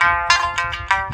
Música